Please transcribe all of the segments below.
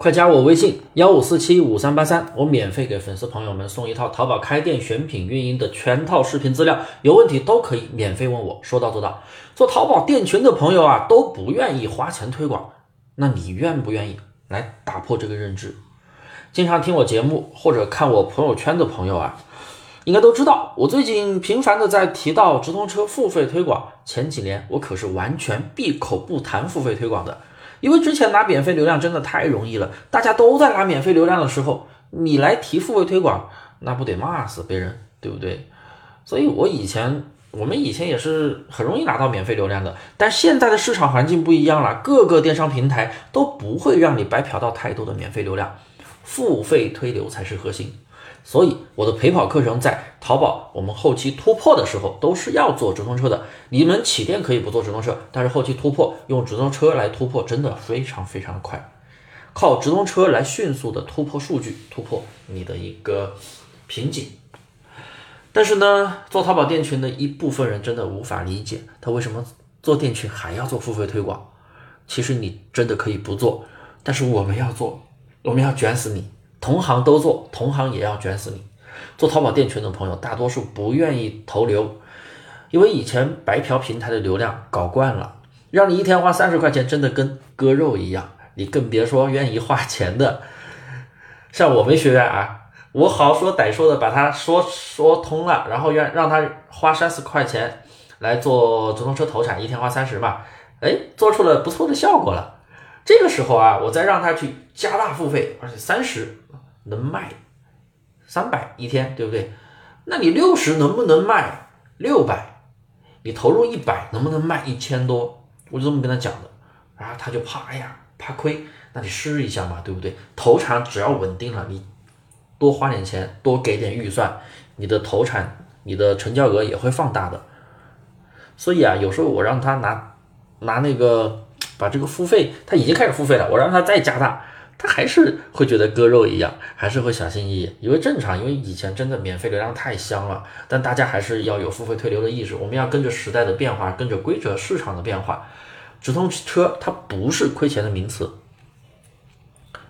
快加我微信幺五四七五三八三，我免费给粉丝朋友们送一套淘宝开店选品运营的全套视频资料，有问题都可以免费问我，说到做到。做淘宝店群的朋友啊，都不愿意花钱推广，那你愿不愿意来打破这个认知？经常听我节目或者看我朋友圈的朋友啊，应该都知道，我最近频繁的在提到直通车付费推广。前几年我可是完全闭口不谈付费推广的。因为之前拿免费流量真的太容易了，大家都在拿免费流量的时候，你来提付费推广，那不得骂死别人，对不对？所以我以前，我们以前也是很容易拿到免费流量的，但现在的市场环境不一样了，各个电商平台都不会让你白嫖到太多的免费流量，付费推流才是核心。所以我的陪跑课程在淘宝，我们后期突破的时候都是要做直通车的。你们起店可以不做直通车，但是后期突破用直通车来突破，真的非常非常快。靠直通车来迅速的突破数据，突破你的一个瓶颈。但是呢，做淘宝店群的一部分人真的无法理解，他为什么做店群还要做付费推广？其实你真的可以不做，但是我们要做，我们要卷死你。同行都做，同行也要卷死你。做淘宝店群的朋友，大多数不愿意投流，因为以前白嫖平台的流量搞惯了，让你一天花三十块钱，真的跟割肉一样。你更别说愿意花钱的。像我们学员啊，我好说歹说的把他说说通了，然后愿让他花三十块钱来做直通车投产，一天花三十嘛，哎，做出了不错的效果了。这个时候啊，我再让他去加大付费，而且三十能卖三百一天，对不对？那你六十能不能卖六百？你投入一百能不能卖一千多？我就这么跟他讲的，然后他就怕，哎呀，怕亏，那你试一下嘛，对不对？投产只要稳定了，你多花点钱，多给点预算，你的投产，你的成交额也会放大的。所以啊，有时候我让他拿拿那个。把这个付费，他已经开始付费了，我让他再加大，他还是会觉得割肉一样，还是会小心翼翼，因为正常，因为以前真的免费流量太香了，但大家还是要有付费推流的意识，我们要跟着时代的变化，跟着规则市场的变化，直通车它不是亏钱的名词，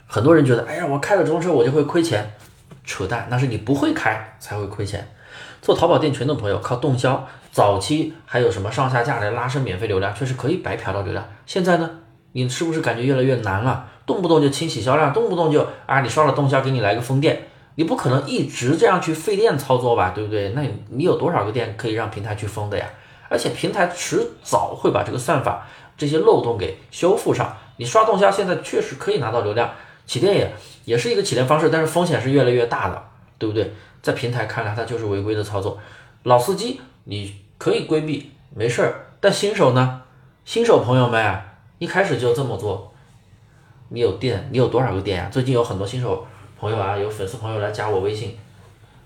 很多人觉得，哎呀，我开了直通车我就会亏钱，扯淡，那是你不会开才会亏钱。做淘宝店群的朋友靠动销，早期还有什么上下架来拉升免费流量，确实可以白嫖到流量。现在呢，你是不是感觉越来越难了？动不动就清洗销量，动不动就啊，你刷了动销给你来个封店，你不可能一直这样去费电操作吧，对不对？那你有多少个店可以让平台去封的呀？而且平台迟早会把这个算法这些漏洞给修复上。你刷动销现在确实可以拿到流量，起店也也是一个起店方式，但是风险是越来越大的，对不对？在平台看来，它就是违规的操作。老司机你可以规避，没事儿。但新手呢？新手朋友们，一开始就这么做，你有店，你有多少个店呀？最近有很多新手朋友啊，有粉丝朋友来加我微信，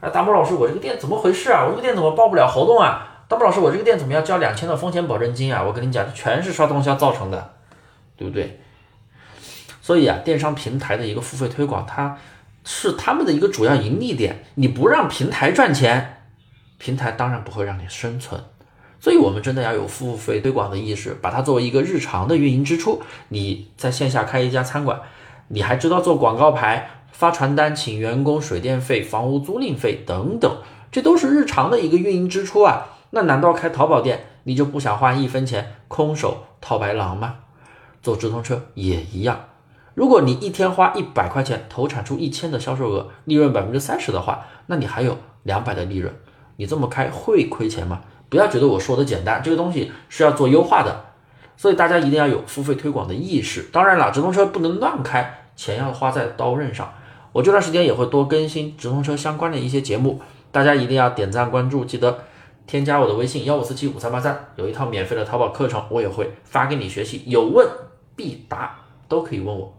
啊，大木老师，我这个店怎么回事啊？我这个店怎么报不了活动啊？大木老师，我这个店怎么要交两千的风险保证金啊？我跟你讲，这全是刷动销造成的，对不对？所以啊，电商平台的一个付费推广，它。是他们的一个主要盈利点，你不让平台赚钱，平台当然不会让你生存。所以，我们真的要有付费推广的意识，把它作为一个日常的运营支出。你在线下开一家餐馆，你还知道做广告牌、发传单、请员工、水电费、房屋租赁费等等，这都是日常的一个运营支出啊。那难道开淘宝店你就不想花一分钱空手套白狼吗？做直通车也一样。如果你一天花一百块钱投产出一千的销售额，利润百分之三十的话，那你还有两百的利润。你这么开会亏钱吗？不要觉得我说的简单，这个东西是要做优化的，所以大家一定要有付费推广的意识。当然了，直通车不能乱开，钱要花在刀刃上。我这段时间也会多更新直通车相关的一些节目，大家一定要点赞关注，记得添加我的微信幺五四七五三八三，有一套免费的淘宝课程，我也会发给你学习，有问必答，都可以问我。